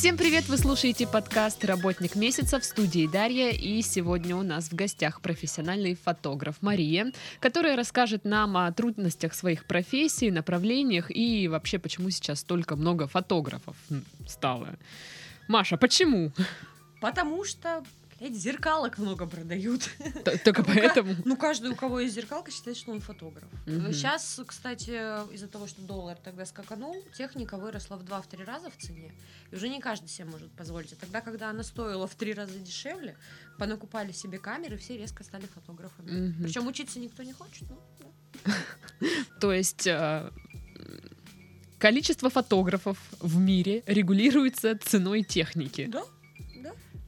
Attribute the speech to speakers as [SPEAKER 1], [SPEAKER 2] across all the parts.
[SPEAKER 1] Всем привет! Вы слушаете подкаст «Работник месяца» в студии Дарья. И сегодня у нас в гостях профессиональный фотограф Мария, которая расскажет нам о трудностях своих профессий, направлениях и вообще, почему сейчас столько много фотографов стало. Маша, почему?
[SPEAKER 2] Потому что эти зеркалок много продают.
[SPEAKER 1] Только поэтому?
[SPEAKER 2] Ну, каждый, у кого есть зеркалка, считает, что он фотограф. Сейчас, кстати, из-за того, что доллар тогда скаканул, техника выросла в 2-3 раза в цене. И уже не каждый себе может позволить. А тогда, когда она стоила в 3 раза дешевле, понакупали себе камеры, все резко стали фотографами. Причем учиться никто не хочет. Ну,
[SPEAKER 1] То есть а, количество фотографов в мире регулируется ценой техники.
[SPEAKER 2] Да.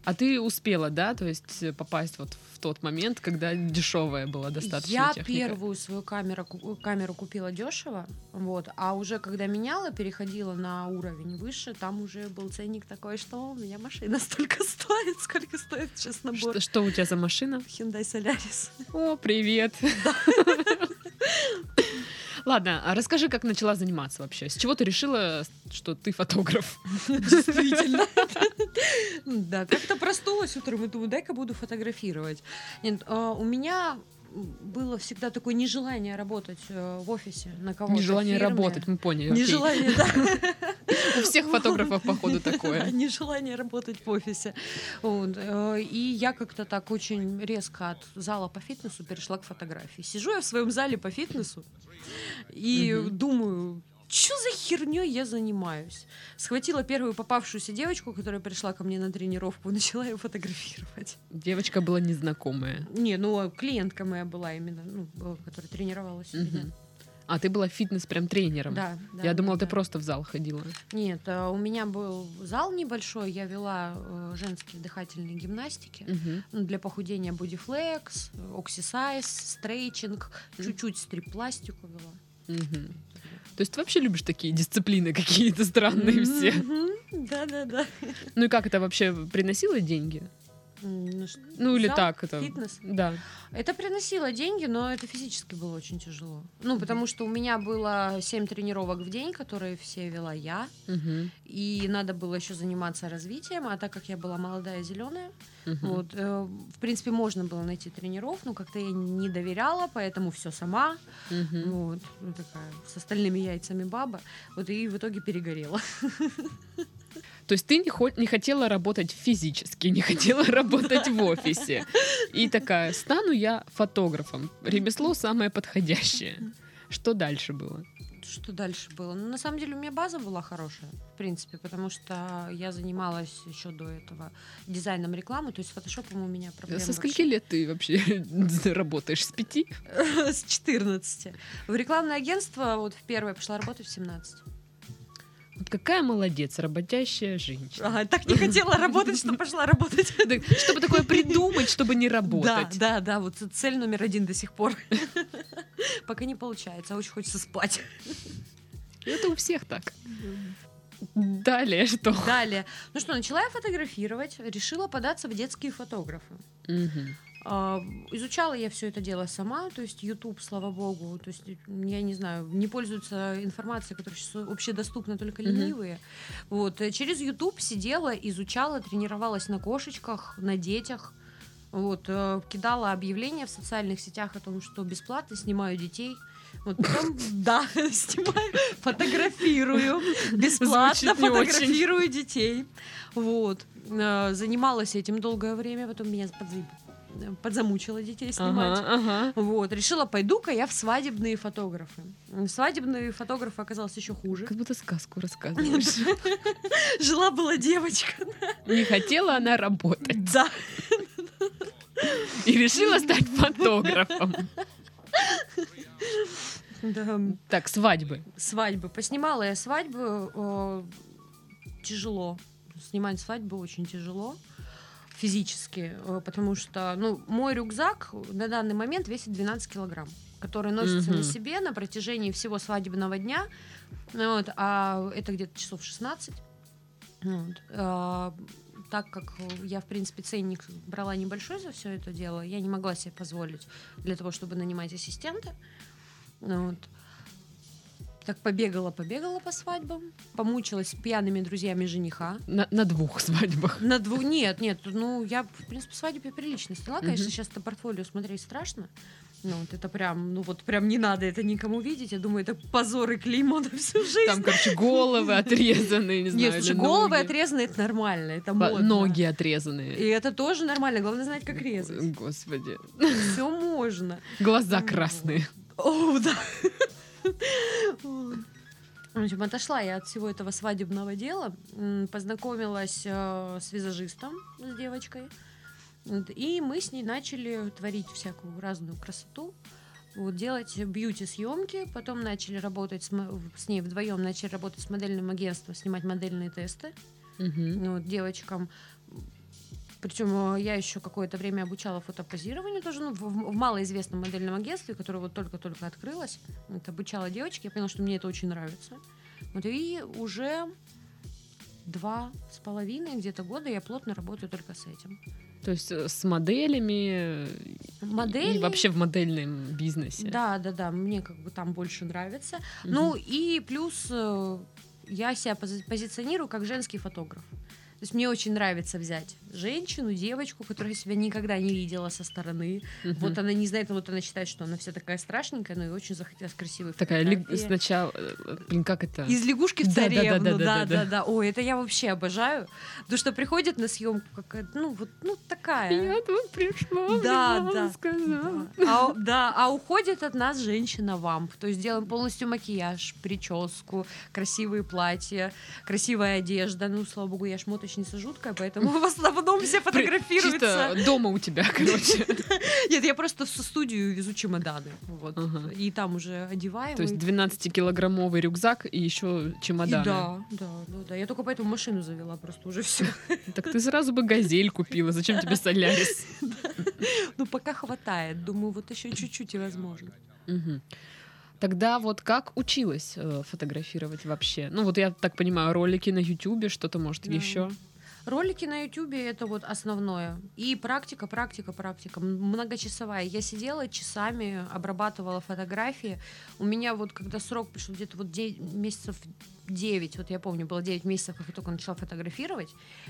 [SPEAKER 1] А ты успела, да, то есть э, попасть вот в тот момент, когда дешевая была достаточно
[SPEAKER 2] Я
[SPEAKER 1] техника?
[SPEAKER 2] первую свою камеру, камеру купила дешево, вот, а уже когда меняла, переходила на уровень выше, там уже был ценник такой, что у меня машина столько стоит, сколько стоит сейчас набор.
[SPEAKER 1] Что, что у тебя за машина?
[SPEAKER 2] Hyundai Solaris.
[SPEAKER 1] О, привет! Ладно, а расскажи, как начала заниматься вообще? С чего ты решила, что ты фотограф?
[SPEAKER 2] Действительно. Да, как-то проснулась утром и думаю, дай-ка буду фотографировать. Нет, а, у меня было всегда такое нежелание работать э, в офисе на кого-то.
[SPEAKER 1] Нежелание работать, мы поняли.
[SPEAKER 2] Нежелание, да.
[SPEAKER 1] У всех фотографов, походу, такое.
[SPEAKER 2] Нежелание работать в офисе. Э, и я как-то так очень резко от зала по фитнесу перешла к фотографии. Сижу я в своем зале по фитнесу и думаю, что за херней я занимаюсь? Схватила первую попавшуюся девочку, которая пришла ко мне на тренировку, начала ее фотографировать.
[SPEAKER 1] Девочка была незнакомая.
[SPEAKER 2] Не, ну клиентка моя была именно, ну, которая тренировалась у меня.
[SPEAKER 1] А ты была фитнес прям тренером?
[SPEAKER 2] Да. да
[SPEAKER 1] я думала,
[SPEAKER 2] да,
[SPEAKER 1] ты просто в зал ходила.
[SPEAKER 2] Нет, а, у меня был зал небольшой, я вела э, женские дыхательные гимнастики угу. для похудения бодифлекс, оксисайз, стрейчинг, чуть-чуть стрип-пластику вела.
[SPEAKER 1] Угу. То есть ты вообще любишь такие дисциплины какие-то странные все?
[SPEAKER 2] Да, да, да.
[SPEAKER 1] Ну и как это вообще приносило деньги?
[SPEAKER 2] Ну,
[SPEAKER 1] ну или так это.
[SPEAKER 2] Фитнес?
[SPEAKER 1] Да.
[SPEAKER 2] Это приносило деньги, но это физически было очень тяжело. Ну, потому что у меня было 7 тренировок в день, которые все вела я.
[SPEAKER 1] Угу.
[SPEAKER 2] И надо было еще заниматься развитием. А так как я была молодая, зеленая, угу. вот, э, в принципе, можно было найти тренеров, но как-то я не доверяла, поэтому все сама.
[SPEAKER 1] Угу.
[SPEAKER 2] Вот, ну, такая, с остальными яйцами баба. Вот и в итоге перегорела.
[SPEAKER 1] То есть ты не, хо- не хотела работать физически, не хотела работать в офисе. И такая, стану я фотографом. Ремесло самое подходящее. Что дальше было?
[SPEAKER 2] Что дальше было? Ну, на самом деле, у меня база была хорошая, в принципе, потому что я занималась еще до этого дизайном рекламы, то есть фотошопом у меня проблем
[SPEAKER 1] Со скольки лет ты вообще работаешь? С пяти?
[SPEAKER 2] С 14. В рекламное агентство вот в первое пошла работать в 17.
[SPEAKER 1] Вот какая молодец, работящая женщина.
[SPEAKER 2] Ага, так не хотела работать, что пошла работать.
[SPEAKER 1] Чтобы такое придумать, чтобы не работать.
[SPEAKER 2] Да, да, да, вот цель номер один до сих пор. Пока не получается, а очень хочется спать.
[SPEAKER 1] Это у всех так. Далее что?
[SPEAKER 2] Далее. Ну что, начала я фотографировать, решила податься в детские фотографы.
[SPEAKER 1] Угу.
[SPEAKER 2] А, изучала я все это дело сама, то есть YouTube, слава богу, то есть я не знаю, не пользуются информацией, которая сейчас общедоступна только ленивые. Mm-hmm. Вот э, через YouTube сидела, изучала, тренировалась на кошечках, на детях. Вот, э, кидала объявления в социальных сетях о том, что бесплатно снимаю детей. Вот потом, да, снимаю, фотографирую, бесплатно фотографирую детей. Вот. Э, занималась этим долгое время, потом меня подзамучила детей снимать.
[SPEAKER 1] Ага, ага.
[SPEAKER 2] Вот, решила, пойду-ка я в свадебные фотографы. Свадебный фотограф оказался еще хуже.
[SPEAKER 1] Как будто сказку рассказываешь.
[SPEAKER 2] Жила была девочка.
[SPEAKER 1] Не хотела она работать.
[SPEAKER 2] Да.
[SPEAKER 1] И решила стать фотографом.
[SPEAKER 2] Да.
[SPEAKER 1] Так, свадьбы.
[SPEAKER 2] Свадьбы. Поснимала я свадьбы. О, тяжело. Снимать свадьбы очень тяжело физически, э, потому что, ну, мой рюкзак на данный момент весит 12 килограмм, который носится mm-hmm. на себе на протяжении всего свадебного дня, вот, а это где-то часов 16. Вот. А, так как я, в принципе, ценник брала небольшой за все это дело, я не могла себе позволить для того, чтобы нанимать ассистента. Ну Вот. Так побегала, побегала по свадьбам, помучилась с пьяными друзьями жениха.
[SPEAKER 1] На, на двух свадьбах.
[SPEAKER 2] На двух нет, нет, ну я, в принципе, свадьбе прилично сняла. Конечно,
[SPEAKER 1] Мгм.
[SPEAKER 2] сейчас это портфолио смотреть страшно. Ну, вот это прям, ну вот прям не надо это никому видеть. Я думаю, это позор и клеймо на всю жизнь.
[SPEAKER 1] Там, короче, головы отрезанные, не знаю.
[SPEAKER 2] Нет, слушай, головы
[SPEAKER 1] ноги.
[SPEAKER 2] отрезаны, это нормально, это модно.
[SPEAKER 1] Ноги отрезанные.
[SPEAKER 2] И это тоже нормально, главное знать, как резать.
[SPEAKER 1] Господи.
[SPEAKER 2] Все можно.
[SPEAKER 1] Глаза красные.
[SPEAKER 2] О, да. В общем, отошла я от всего этого свадебного дела, познакомилась э, с визажистом, с девочкой, и мы с ней начали творить всякую разную красоту, вот, делать бьюти-съемки, потом начали работать с, с ней вдвоем, начали работать с модельным агентством, снимать модельные тесты. Ну, вот, девочкам. Причем я еще какое-то время обучала фотопозированию тоже ну, в, в малоизвестном модельном агентстве, которое вот только-только открылось. Вот, обучала девочки, я поняла, что мне это очень нравится. Вот, и уже два с половиной где-то года я плотно работаю только с этим.
[SPEAKER 1] То есть э, с моделями э,
[SPEAKER 2] Модели...
[SPEAKER 1] и вообще в модельном бизнесе.
[SPEAKER 2] Да, да, да, мне как бы там больше нравится.
[SPEAKER 1] Мгм.
[SPEAKER 2] Ну и плюс э, я себя пози- позиционирую как женский фотограф. То есть мне очень нравится взять женщину, девочку, которая себя никогда не видела со стороны.
[SPEAKER 1] Мгм.
[SPEAKER 2] Вот она не знает, вот она считает, что она вся такая страшненькая, но и очень захотелось красивой
[SPEAKER 1] Такая ли- сначала, э, блин, как это?
[SPEAKER 2] Из лягушки в царевну,
[SPEAKER 1] да,
[SPEAKER 2] да,
[SPEAKER 1] да,
[SPEAKER 2] да,
[SPEAKER 1] да.
[SPEAKER 2] да, Ой, это я вообще обожаю. Потому что приходит на съемку какая-то, ну вот, ну такая.
[SPEAKER 1] Я тут пришла,
[SPEAKER 2] Да, да.
[SPEAKER 1] сказала.
[SPEAKER 2] Да. А, да, а уходит от нас женщина-вамп. То есть делаем полностью макияж, прическу, красивые платья, красивая одежда. Ну, слава богу, я шмоточница жуткая, поэтому в основном все
[SPEAKER 1] При-
[SPEAKER 2] фотографируются.
[SPEAKER 1] Чисто дома у тебя, короче.
[SPEAKER 2] Нет, я просто в студию везу чемоданы. Вот. И там уже одеваем.
[SPEAKER 1] То есть
[SPEAKER 2] и-
[SPEAKER 1] 12-килограммовый рюкзак и еще чемоданы.
[SPEAKER 2] да, да, да, да. Я только поэтому машину завела, просто уже все.
[SPEAKER 1] Так ты сразу бы газель купила. Зачем тебе солярис?
[SPEAKER 2] Ну, пока хватает. Думаю, вот еще чуть-чуть и возможно.
[SPEAKER 1] Тогда вот как училась э, фотографировать вообще? Ну вот я так понимаю, ролики на Ютубе, что-то может
[SPEAKER 2] Да.
[SPEAKER 1] еще.
[SPEAKER 2] Ролики на Ютубе это вот основное. И практика, практика, практика. Многочасовая. Я сидела часами, обрабатывала фотографии. У меня вот, когда срок пришел где-то вот де- месяцев 9, вот я помню, было 9 месяцев, как я только начала фотографировать,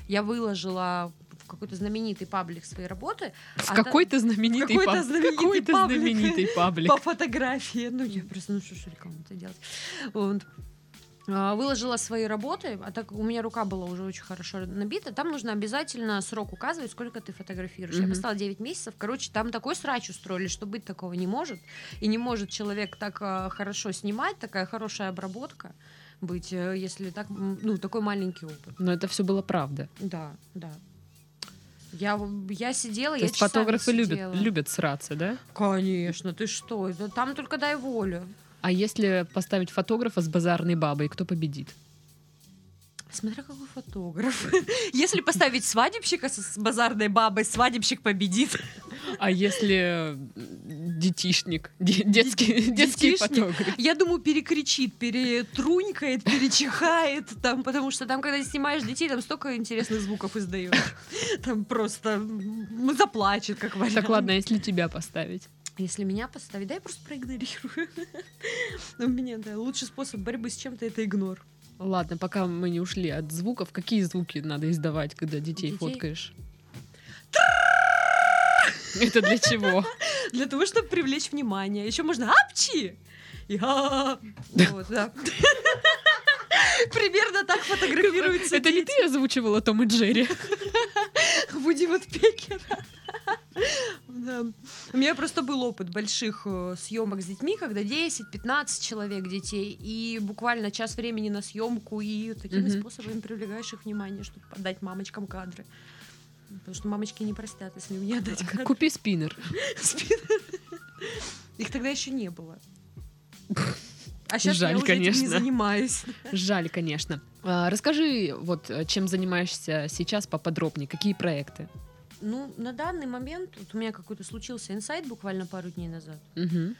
[SPEAKER 2] я выложила в какой-то знаменитый паблик свои работы.
[SPEAKER 1] В
[SPEAKER 2] а
[SPEAKER 1] какой-то знаменитый
[SPEAKER 2] какой-то
[SPEAKER 1] паб-
[SPEAKER 2] знаменитый
[SPEAKER 1] какой-то
[SPEAKER 2] паблик.
[SPEAKER 1] знаменитый паблик.
[SPEAKER 2] по фотографии. Ну, я просто, ну что ж рекламу-то делать. Вот. А, Выложила свои работы, а так у меня рука была уже очень хорошо набита, там нужно обязательно срок указывать, сколько ты фотографируешь. Я
[SPEAKER 1] Мгм.
[SPEAKER 2] поставила 9 месяцев. Короче, там такой срач устроили, что быть такого не может. И не может человек так а, хорошо снимать, такая хорошая обработка быть, э, если так, ну, такой маленький опыт.
[SPEAKER 1] Но это все было правда.
[SPEAKER 2] Да, да. Я, я сидела,
[SPEAKER 1] То
[SPEAKER 2] я
[SPEAKER 1] есть фотографы
[SPEAKER 2] сидела.
[SPEAKER 1] любят, любят сраться, да?
[SPEAKER 2] Конечно, ты что? Это там только дай волю.
[SPEAKER 1] А если поставить фотографа с базарной бабой, кто победит?
[SPEAKER 2] Смотря какой фотограф. Если поставить свадебщика с базарной бабой, свадебщик победит.
[SPEAKER 1] А если детишник, де- детский, детский фотограф?
[SPEAKER 2] Я думаю, перекричит, перетрунькает, перечихает, там, потому что там, когда снимаешь детей, там столько интересных звуков издаешь. Там просто заплачет, как вариант.
[SPEAKER 1] Так ладно, а если тебя поставить?
[SPEAKER 2] Если меня поставить, да, я просто проигнорирую. У меня, да, лучший способ борьбы с чем-то это игнор.
[SPEAKER 1] Ладно, пока мы не ушли от звуков, какие звуки надо издавать, когда детей,
[SPEAKER 2] Детей?
[SPEAKER 1] фоткаешь? Это для чего?
[SPEAKER 2] Для того, чтобы привлечь внимание. Еще можно апчи! И Вот, да. Примерно так фотографируются
[SPEAKER 1] Это не ты озвучивала Том и Джерри?
[SPEAKER 2] Вуди Вудпекера. Да. У меня просто был опыт больших э, съемок с детьми, когда 10-15 человек детей, и буквально час времени на съемку, и такими
[SPEAKER 1] Мгм.
[SPEAKER 2] способами привлекаешь их внимание, чтобы подать мамочкам кадры. Потому что мамочки не простят, если мне отдать кадры.
[SPEAKER 1] Купи спиннер.
[SPEAKER 2] Спиннер. Их тогда еще не было. А сейчас
[SPEAKER 1] Жаль,
[SPEAKER 2] я уже этим не
[SPEAKER 1] конечно.
[SPEAKER 2] занимаюсь.
[SPEAKER 1] Жаль, конечно. А, Расскажи, вот э, чем занимаешься сейчас поподробнее, какие проекты?
[SPEAKER 2] Ну, на данный момент, вот у меня какой-то случился инсайт буквально пару дней назад.
[SPEAKER 1] Мгм.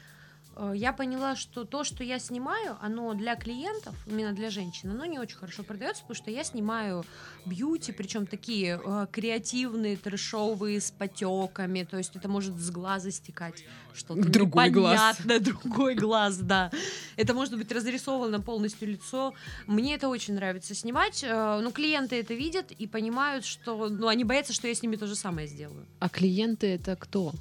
[SPEAKER 2] Э, я поняла, что то, что я снимаю, оно для клиентов, именно для женщин, оно не очень хорошо продается, потому что я снимаю бьюти, причем такие э, креативные, трэшовые, с потеками, то есть это может с глаза стекать что-то
[SPEAKER 1] Другой глаз.
[SPEAKER 2] непонятное, другой глаз, да. Это может быть разрисовано полностью лицо. Мне это очень нравится снимать. Э, Ну, клиенты это видят и понимают, что, ну, они боятся, что я с ними то же самое сделаю.
[SPEAKER 1] А клиенты это кто?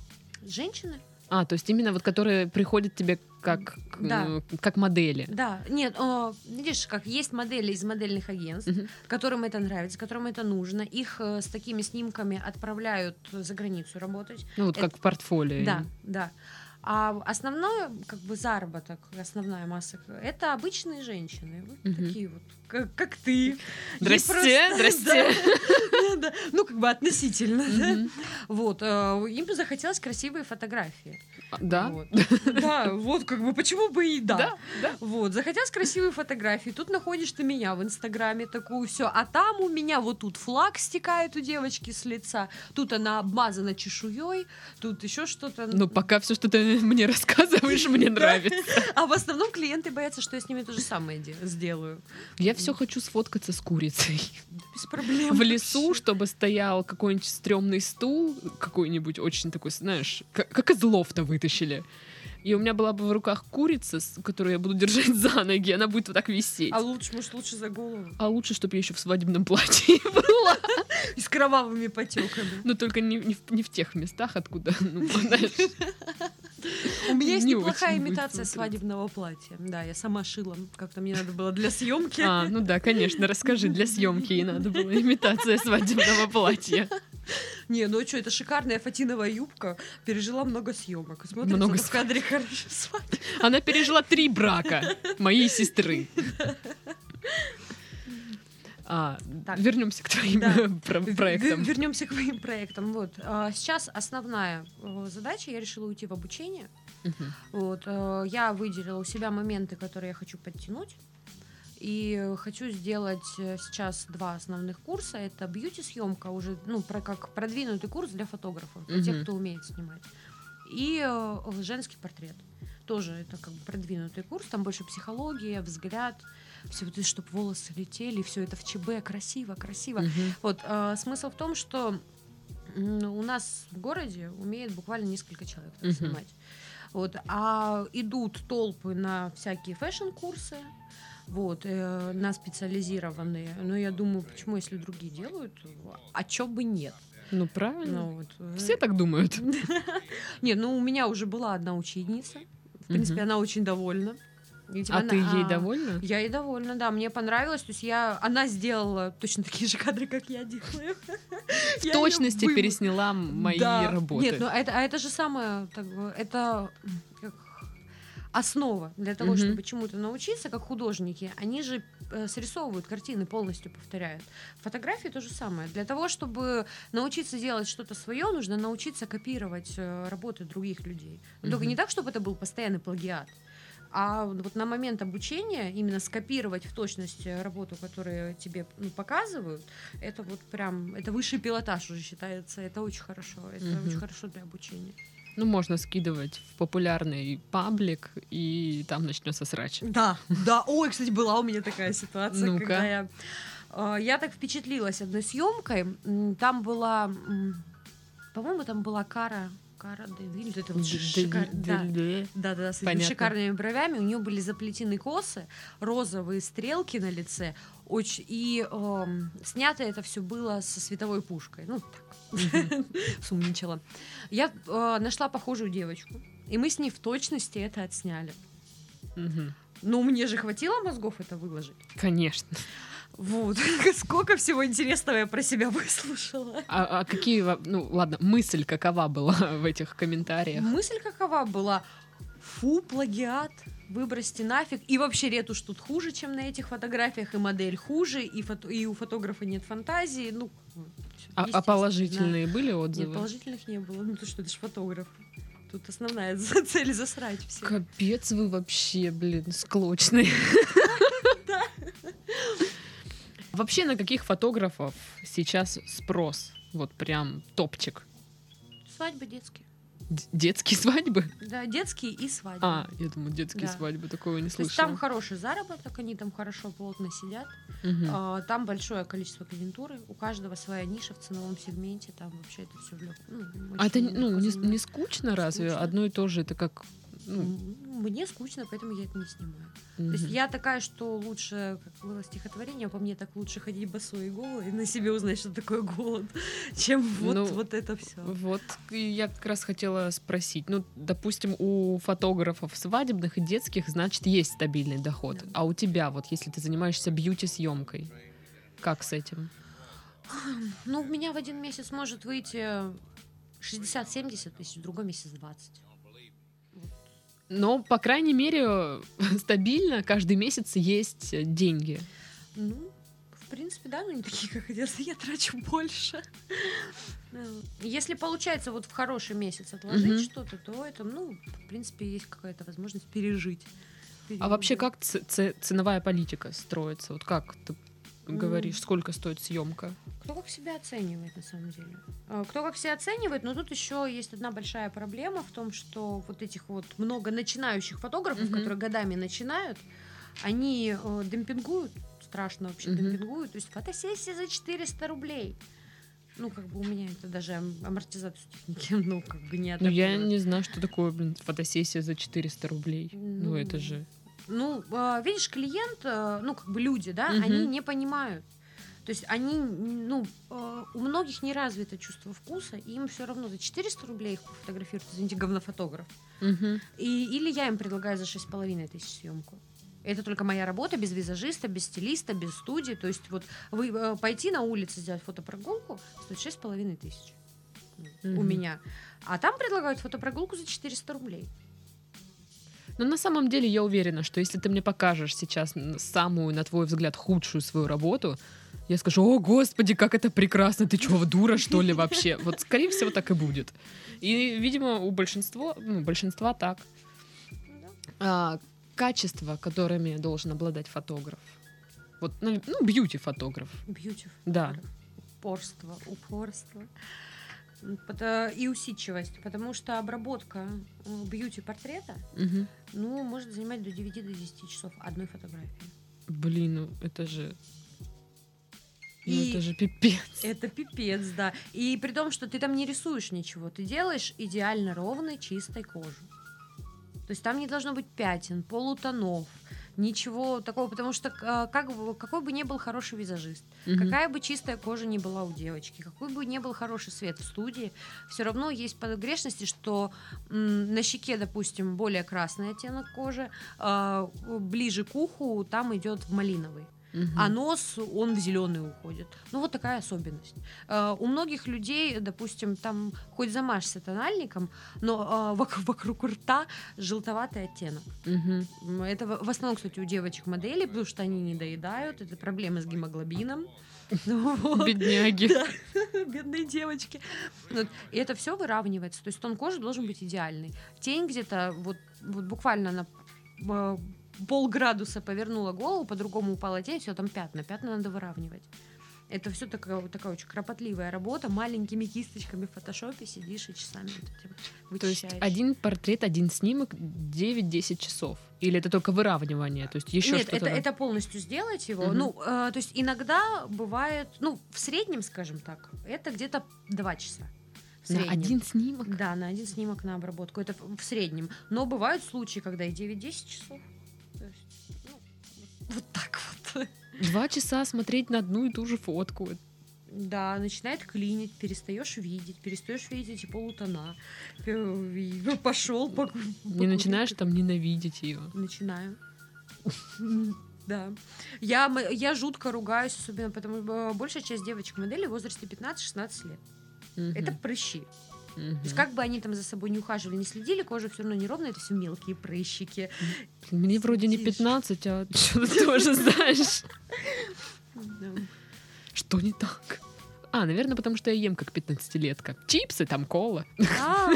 [SPEAKER 2] Женщины?
[SPEAKER 1] А, то есть именно вот которые приходят тебе как,
[SPEAKER 2] Да.
[SPEAKER 1] э, как модели.
[SPEAKER 2] Да, нет, о, видишь, как есть модели из модельных агентств,
[SPEAKER 1] Мгм.
[SPEAKER 2] которым это нравится, которым это нужно. Их э, с такими снимками отправляют за границу работать.
[SPEAKER 1] Ну вот
[SPEAKER 2] Это-
[SPEAKER 1] как в портфолио.
[SPEAKER 2] Да, да. А основной, как бы, заработок, основная масса, это обычные женщины. Вот
[SPEAKER 1] Мгм.
[SPEAKER 2] такие вот, как, как ты.
[SPEAKER 1] Здрасте,
[SPEAKER 2] просто-
[SPEAKER 1] здрасте.
[SPEAKER 2] Да, да. Ну, как бы относительно, да. Вот. э, Им захотелось красивые фотографии.
[SPEAKER 1] А, Да?
[SPEAKER 2] Да, вот как бы почему бы и да. Вот, захотелось красивые фотографии. Тут находишь ты меня в Инстаграме такую все, а там у меня вот тут флаг стекает у девочки с лица, тут она обмазана чешуей, тут еще что-то.
[SPEAKER 1] Ну, пока все, что ты мне рассказываешь, мне нравится.
[SPEAKER 2] А в основном клиенты боятся, что я с ними то же самое де- сделаю.
[SPEAKER 1] Я все хочу сфоткаться с курицей.
[SPEAKER 2] Без проблем.
[SPEAKER 1] В лесу. Чтобы стоял какой-нибудь стрёмный стул, какой-нибудь очень такой, знаешь, как, как из лофта вытащили. И у меня была бы в руках курица, которую я буду держать за ноги, она будет вот так висеть.
[SPEAKER 2] А лучше, может, лучше за голову.
[SPEAKER 1] А лучше, чтобы я еще в свадебном платье была.
[SPEAKER 2] И с кровавыми потеками.
[SPEAKER 1] Но только не, не в, не в тех местах, откуда, ну, знаешь.
[SPEAKER 2] У меня есть
[SPEAKER 1] Не
[SPEAKER 2] неплохая имитация свадебного платья. Да, я сама шила. Как-то мне надо было для съемки.
[SPEAKER 1] А, ну да, конечно, расскажи, для съемки ей надо было имитация свадебного платья.
[SPEAKER 2] Не, ну что, это шикарная фатиновая юбка. Пережила много съемок. Смотрится
[SPEAKER 1] Много
[SPEAKER 2] в кадре хорошо свадьба.
[SPEAKER 1] Она пережила три брака моей сестры. А,
[SPEAKER 2] Так.
[SPEAKER 1] вернемся к твоим
[SPEAKER 2] Да.
[SPEAKER 1] про- проектам.
[SPEAKER 2] Вернемся к моим проектам. Вот. а, Сейчас основная э, задача, я решила уйти в обучение.
[SPEAKER 1] Мгм.
[SPEAKER 2] Вот. э, Я выделила у себя моменты, которые я хочу подтянуть. И хочу сделать э, сейчас два основных курса. Это бьюти-съемка, уже, ну, про, как продвинутый курс для фотографов, для тех,
[SPEAKER 1] Мгм.
[SPEAKER 2] кто умеет снимать. И женский портрет. Тоже это как бы продвинутый курс, там больше психология, взгляд, все вот это, чтобы волосы летели, все это в ЧБ, красиво, красиво.
[SPEAKER 1] Мгм.
[SPEAKER 2] Вот, э, смысл в том, что у нас в городе умеет буквально несколько человек так
[SPEAKER 1] Мгм.
[SPEAKER 2] снимать. Вот, а идут толпы на всякие fashion-курсы, вот, э, на специализированные. Но я думаю, почему, если другие делают, а чё бы нет?
[SPEAKER 1] Ну, правильно.
[SPEAKER 2] Ну, вот, э,
[SPEAKER 1] Все так думают.
[SPEAKER 2] Не, ну у меня уже была одна ученица. В принципе, она очень довольна. Видимо,
[SPEAKER 1] А
[SPEAKER 2] она-
[SPEAKER 1] ты ей
[SPEAKER 2] а,
[SPEAKER 1] довольна?
[SPEAKER 2] Я ей довольна, да, мне понравилось. То есть я, она сделала точно такие же кадры, как я делаю.
[SPEAKER 1] В точности пересняла мои работы.
[SPEAKER 2] Нет, ну это, а это же самое, так это основа для того,
[SPEAKER 1] Мгм.
[SPEAKER 2] чтобы чему-то научиться, как художники. Они же э, срисовывают картины, полностью повторяют. Фотографии то же самое. Для того, чтобы научиться делать что-то свое, нужно научиться копировать э, работы других людей. Но Только
[SPEAKER 1] Мгм.
[SPEAKER 2] не так, чтобы это был постоянный плагиат. А вот на момент обучения именно скопировать в точности работу, которую тебе ну, показывают, это вот прям, это высший пилотаж уже считается, это очень хорошо, это
[SPEAKER 1] Мгм.
[SPEAKER 2] очень хорошо для обучения.
[SPEAKER 1] Ну, можно скидывать в популярный паблик, и там начнется срач.
[SPEAKER 2] Да, да, ой, кстати, была у меня такая ситуация,
[SPEAKER 1] Ну-ка.
[SPEAKER 2] когда я, э, я так впечатлилась одной съемкой, там была, по-моему, там была Кара, Кара Девиль, это вот шикар- да. Да, да, с этими
[SPEAKER 1] Понятно.
[SPEAKER 2] шикарными бровями. У нее были заплетены косы, розовые стрелки на лице. Очень, и эм, снято это все было со световой пушкой. Ну, так, сумничала. Я э, нашла похожую девочку. И мы с ней в точности это отсняли. Но мне же хватило мозгов это выложить.
[SPEAKER 1] Конечно.
[SPEAKER 2] Вот. Сколько всего интересного я про себя выслушала.
[SPEAKER 1] А, а какие, ну ладно, мысль какова была в этих комментариях?
[SPEAKER 2] Мысль какова была? Фу, плагиат, выбросьте нафиг. И вообще ретушь тут хуже, чем на этих фотографиях, и модель хуже, и, фото- и у фотографа нет фантазии. Ну,
[SPEAKER 1] А, а положительные были
[SPEAKER 2] Нет,
[SPEAKER 1] отзывы?
[SPEAKER 2] положительных не было. Ну, то что, это же фотограф. Тут основная цель засрать все.
[SPEAKER 1] Капец вы вообще, блин, склочные. Вообще на каких фотографов сейчас спрос? Вот прям топчик.
[SPEAKER 2] Свадьбы детские.
[SPEAKER 1] Д- Детские свадьбы?
[SPEAKER 2] Да, детские и свадьбы.
[SPEAKER 1] А, я думаю, детские
[SPEAKER 2] Да.
[SPEAKER 1] свадьбы, такого не
[SPEAKER 2] То есть
[SPEAKER 1] слышала.
[SPEAKER 2] там хороший заработок, они там хорошо, плотно сидят.
[SPEAKER 1] Мгм.
[SPEAKER 2] А, Там большое количество клиентуры, у каждого своя ниша в ценовом сегменте, там вообще это все
[SPEAKER 1] А это ну, не, не скучно разве?
[SPEAKER 2] Скучно.
[SPEAKER 1] Одно и то же, это как... Ну,
[SPEAKER 2] Мне скучно, поэтому я это не снимаю. То есть я такая, что лучше, как было стихотворение, по мне так лучше ходить босой и голой и на себе узнать, что такое голод, чем вот,
[SPEAKER 1] Ну,
[SPEAKER 2] вот это все.
[SPEAKER 1] Вот я как раз хотела спросить. Ну, допустим, у фотографов свадебных и детских, значит, есть стабильный доход.
[SPEAKER 2] Да.
[SPEAKER 1] А у тебя, вот если ты занимаешься бьюти-съемкой, как с этим?
[SPEAKER 2] Ну, у меня в один месяц может выйти 60-70 тысяч, в другой месяц 20.
[SPEAKER 1] Но, по крайней мере, стабильно каждый месяц есть деньги.
[SPEAKER 2] Ну, в принципе, да, но не такие, как хотелось. Я трачу больше. Э, Если получается вот в хороший месяц отложить
[SPEAKER 1] Мгм.
[SPEAKER 2] что-то, то это, ну, в принципе, есть какая-то возможность пережить.
[SPEAKER 1] А вообще, как ценовая политика строится? Вот как ты. Говоришь, сколько стоит съемка?
[SPEAKER 2] Кто как себя оценивает, на самом деле. А, Кто как себя оценивает, но тут еще есть одна большая проблема в том, что вот этих вот много начинающих фотографов,
[SPEAKER 1] Мгм.
[SPEAKER 2] которые годами начинают, они э, демпингуют, страшно вообще
[SPEAKER 1] Мгм.
[SPEAKER 2] демпингуют. То есть фотосессия за 400 рублей. Ну, как бы у меня это даже ам- амортизацию техники, ну, как бы не
[SPEAKER 1] Ну, я не знаю, что такое, блин, фотосессия за 400 рублей. Ну,
[SPEAKER 2] Ну,
[SPEAKER 1] это же...
[SPEAKER 2] Ну, а, видишь, клиент, э, ну, как бы люди, да,
[SPEAKER 1] Мгм.
[SPEAKER 2] они не понимают. То есть они, ну, э, у многих не развито чувство вкуса, и им все равно за 400 рублей их фотографируют, извините, говнофотограф.
[SPEAKER 1] Мгм.
[SPEAKER 2] И, или я им предлагаю за 6,5 тысяч съемку. Это только моя работа, без визажиста, без стилиста, без студии. То есть вот вы э, пойти на улице сделать фотопрогулку стоит 6,5 тысяч у
[SPEAKER 1] Мгм.
[SPEAKER 2] меня. А там предлагают фотопрогулку за 400 рублей.
[SPEAKER 1] Но на самом деле я уверена, что если ты мне покажешь сейчас самую, на твой взгляд, худшую свою работу, я скажу, о, господи, как это прекрасно, ты чего, дура, что ли, вообще? Вот, скорее всего, так и будет. И, видимо, у большинства, ну, большинства так. А, качества, которыми должен обладать фотограф. Вот, ну, ну, бьюти-фотограф.
[SPEAKER 2] Бьюти.
[SPEAKER 1] Да.
[SPEAKER 2] Упорство, упорство. Пото- И усидчивость, потому что обработка э, бьюти-портрета,
[SPEAKER 1] Мгм.
[SPEAKER 2] ну, может занимать до 9 до 10 часов одной фотографии.
[SPEAKER 1] Блин, ну это же... Ну,
[SPEAKER 2] И-
[SPEAKER 1] это же пипец.
[SPEAKER 2] Это пипец, да. И при том, что ты там не рисуешь ничего, ты делаешь идеально ровной, чистой кожу. То есть там не должно быть пятен, полутонов, ничего такого, потому что э, как бы, какой бы ни был хороший визажист,
[SPEAKER 1] Мгм.
[SPEAKER 2] какая бы чистая кожа ни была у девочки, какой бы ни был хороший свет в студии, все равно есть погрешности, что на щеке, допустим, более красный оттенок кожи, а, ближе к уху там идет в малиновый
[SPEAKER 1] Мгм.
[SPEAKER 2] а нос, он в зеленый уходит. Ну, вот такая особенность. Э, У многих людей, допустим, там хоть замажься тональником, но э, вок- вокруг рта желтоватый оттенок. М, Это в в основном, кстати, у девочек моделей, потому что они не доедают, это проблемы с гемоглобином. Ну вот.
[SPEAKER 1] Бедняги.
[SPEAKER 2] Да, бедные девочки. Вот. И это все выравнивается. То есть тон кожи должен быть идеальный. Тень где-то вот, вот буквально на э, полградуса повернула голову, по-другому упала тень, все там пятна. Пятна надо выравнивать. Это все такая, такая очень кропотливая работа. Маленькими кисточками в фотошопе сидишь и часами этим
[SPEAKER 1] То есть
[SPEAKER 2] вычищаешь.
[SPEAKER 1] один портрет, один снимок 9-10 часов? Или это только выравнивание? То есть еще
[SPEAKER 2] Нет,
[SPEAKER 1] что-то?
[SPEAKER 2] это, это полностью сделать его.
[SPEAKER 1] Мгм.
[SPEAKER 2] Ну, э, то есть иногда бывает, ну, в среднем, скажем так, это где-то два часа. В
[SPEAKER 1] На один снимок?
[SPEAKER 2] Да, на один снимок на обработку. Это в в среднем. Но бывают случаи, когда и 9-10 часов. То есть, ну, вот так вот.
[SPEAKER 1] Два часа смотреть на одну и ту же фотку.
[SPEAKER 2] Да, начинает клинить, перестаешь видеть, перестаешь видеть эти полутона. Пошел,
[SPEAKER 1] Не начинаешь там ненавидеть ее.
[SPEAKER 2] Начинаю. Да. Я, я жутко ругаюсь, особенно потому что большая часть девочек моделей в возрасте 15-16 лет. Это прыщи. То есть как бы они там за собой не ухаживали, не следили, кожа все равно неровная, это все мелкие прыщики.
[SPEAKER 1] Мне вроде не
[SPEAKER 2] Сидишь.
[SPEAKER 1] 15, а что ты тоже знаешь. Что не так? А, наверное, потому что я ем как 15-летка. Чипсы, там кола.
[SPEAKER 2] А.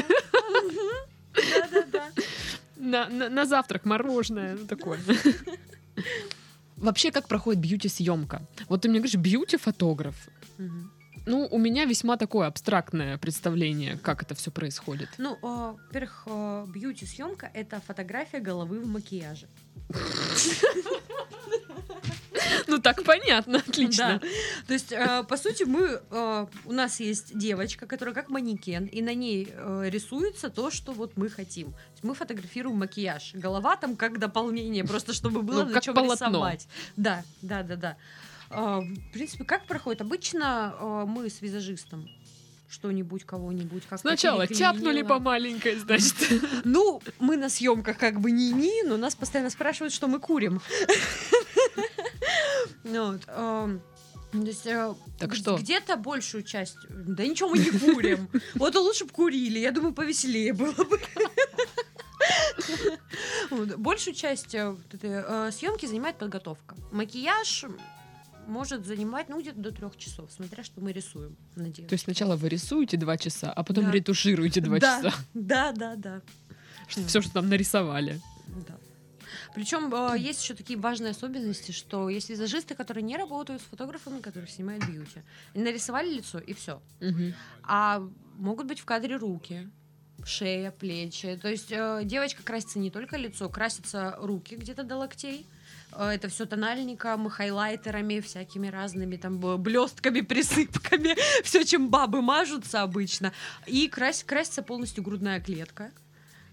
[SPEAKER 2] Да-да-да.
[SPEAKER 1] На, на- на завтрак мороженое, ну такое. Вообще, как проходит бьюти-съемка? Вот ты мне говоришь, бьюти-фотограф. Ну, у меня весьма такое абстрактное представление, как это все происходит.
[SPEAKER 2] Ну, а, во-первых, а, бьюти-съемка — это фотография головы в макияже.
[SPEAKER 1] Ну, так понятно, отлично.
[SPEAKER 2] Да. То есть, э, по сути, мы э, у нас есть девочка, которая как манекен, и на ней э, рисуется то, что вот мы хотим. Мы фотографируем макияж. Голова там как дополнение, просто чтобы было
[SPEAKER 1] Ну,
[SPEAKER 2] на чем
[SPEAKER 1] полотно.
[SPEAKER 2] рисовать. Да, да, да, да. А, В принципе, как проходит? Обычно э, мы с визажистом что-нибудь, кого-нибудь, как
[SPEAKER 1] Сначала тяпнули по маленькой, значит.
[SPEAKER 2] Ну, мы на съемках как бы не-не, но нас постоянно спрашивают, что мы курим. Ну вот, эм, то есть,
[SPEAKER 1] Так что?
[SPEAKER 2] Где-то большую часть... Да ничего мы не курим. Вот лучше бы курили. Я думаю, повеселее было бы. Большую часть э, э, съемки занимает подготовка. Макияж может занимать, ну, где-то до трех часов, смотря что мы рисуем на
[SPEAKER 1] То есть сначала вы рисуете два часа, а потом
[SPEAKER 2] Да.
[SPEAKER 1] ретушируете два
[SPEAKER 2] Да.
[SPEAKER 1] часа.
[SPEAKER 2] Да, да, да.
[SPEAKER 1] Все, что там нарисовали.
[SPEAKER 2] Да. Причем э, есть еще такие важные особенности, что есть визажисты, которые не работают с фотографами, которые снимают бьюти. Они нарисовали лицо и все.
[SPEAKER 1] Мгм.
[SPEAKER 2] А могут быть в кадре руки, шея, плечи. То есть э, девочка красится не только лицо, красятся руки где-то до локтей. Э, Это все тональником, хайлайтерами, всякими разными там блестками, присыпками, все, чем бабы мажутся обычно. И крась, красится полностью грудная клетка.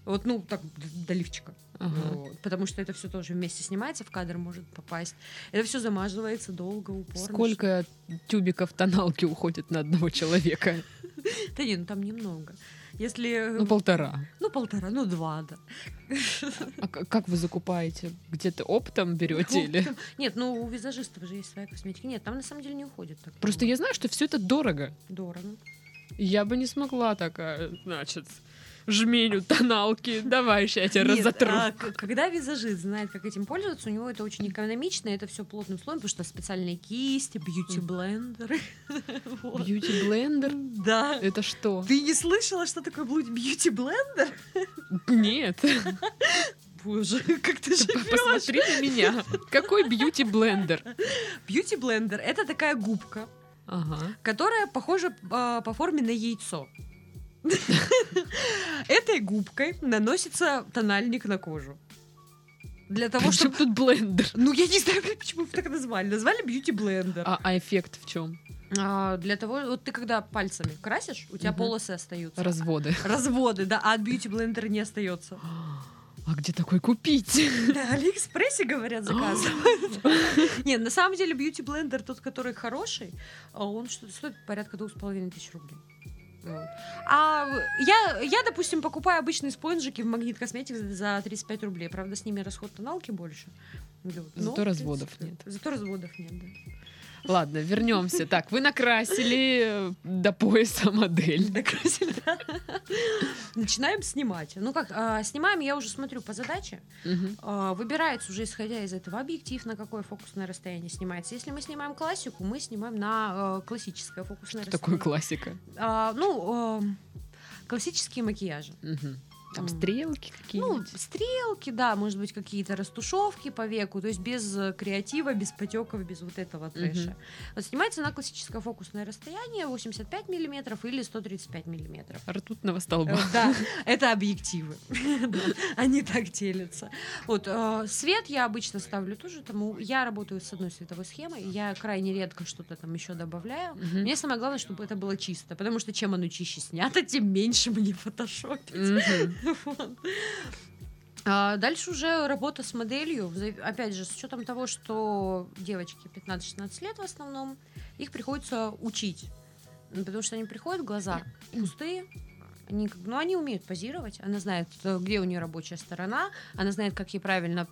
[SPEAKER 2] Вот, ну, так, до лифчика.
[SPEAKER 1] Ага.
[SPEAKER 2] Вот, потому что это все тоже вместе снимается, в кадр может попасть. Это все замазывается долго, упорно.
[SPEAKER 1] Сколько тюбиков тоналки уходит на одного человека?
[SPEAKER 2] Да нет, ну там немного. Если...
[SPEAKER 1] Ну, полтора.
[SPEAKER 2] Ну, полтора, ну, два, да.
[SPEAKER 1] А как вы закупаете? Где-то оптом берете или?
[SPEAKER 2] Нет, ну, у визажистов же есть своя косметика. Нет, там на самом деле не уходит так
[SPEAKER 1] Просто
[SPEAKER 2] много.
[SPEAKER 1] я знаю, что все это дорого.
[SPEAKER 2] Дорого.
[SPEAKER 1] Я бы не смогла такая, значит, жменю тоналки. Давай, ща я тебя
[SPEAKER 2] Нет,
[SPEAKER 1] разотру.
[SPEAKER 2] а когда визажист знает, как этим пользоваться, у него это очень экономично, это все плотным слоем, потому что специальные кисти, бьюти-блендеры.
[SPEAKER 1] Бьюти-блендер?
[SPEAKER 2] Да.
[SPEAKER 1] Это что?
[SPEAKER 2] Ты не слышала, что такое бьюти-блендер?
[SPEAKER 1] Нет.
[SPEAKER 2] Боже, как ты
[SPEAKER 1] Ты
[SPEAKER 2] живешь?
[SPEAKER 1] Посмотри на меня. Какой бьюти-блендер?
[SPEAKER 2] Бьюти-блендер — это такая губка,
[SPEAKER 1] Ага.
[SPEAKER 2] которая похожа э, по форме на яйцо. Этой губкой наносится тональник на кожу. Для того,
[SPEAKER 1] Причем
[SPEAKER 2] чтобы...
[SPEAKER 1] тут блендер?
[SPEAKER 2] Ну, я не знаю, почему так назвали. Назвали бьюти-блендер.
[SPEAKER 1] А, а эффект в чем?
[SPEAKER 2] А, для того, вот ты когда пальцами красишь, у тебя
[SPEAKER 1] Мгм.
[SPEAKER 2] полосы остаются.
[SPEAKER 1] Разводы.
[SPEAKER 2] Разводы, да, а от бьюти-блендера не остается.
[SPEAKER 1] А где такой купить?
[SPEAKER 2] На Алиэкспрессе, говорят, заказывают. Нет, на самом деле бьюти-блендер, тот, который хороший, а он что стоит порядка двух с половиной тысяч рублей. А я, я, допустим, покупаю обычные спонжики в Магнит Косметик за 35 рублей. Правда, с ними расход тоналки больше. Вот. Но,
[SPEAKER 1] Зато
[SPEAKER 2] в принципе,
[SPEAKER 1] разводов нет.
[SPEAKER 2] Зато разводов нет, да.
[SPEAKER 1] Ладно, вернемся. Так, вы накрасили э, до пояса модель.
[SPEAKER 2] Накрасили, да. Начинаем снимать. Ну как, а, снимаем, я уже смотрю по задаче. А, Выбирается уже исходя из этого объектив, на какое фокусное расстояние снимается. Если мы снимаем классику, мы снимаем на э, классическое фокусное
[SPEAKER 1] Что такое
[SPEAKER 2] расстояние.
[SPEAKER 1] классика?
[SPEAKER 2] А, ну, эм, классические макияжи.
[SPEAKER 1] Там стрелки
[SPEAKER 2] Ну,
[SPEAKER 1] какие-нибудь?
[SPEAKER 2] стрелки, да, может быть, какие-то растушевки по веку, то есть без э, креатива, без потеков, без вот этого трэша. Вот снимается на классическое фокусное расстояние 85 миллиметров или 135 миллиметров.
[SPEAKER 1] Ртутного
[SPEAKER 2] Э,
[SPEAKER 1] столба.
[SPEAKER 2] Да, это объективы. Они так делятся. Вот э, свет я обычно ставлю тоже. Тому я работаю с одной световой схемой. Я крайне редко что-то там еще добавляю. Мне самое главное, чтобы это было чисто, потому что чем оно чище снято, тем меньше мне фотошопить. А дальше уже работа с моделью. Опять же, с учетом того, что девочки 15-16 лет в основном, их приходится учить. Потому что они приходят, глаза пустые, они, ну, они умеют позировать, она знает, где у нее рабочая сторона, она знает, как ей правильно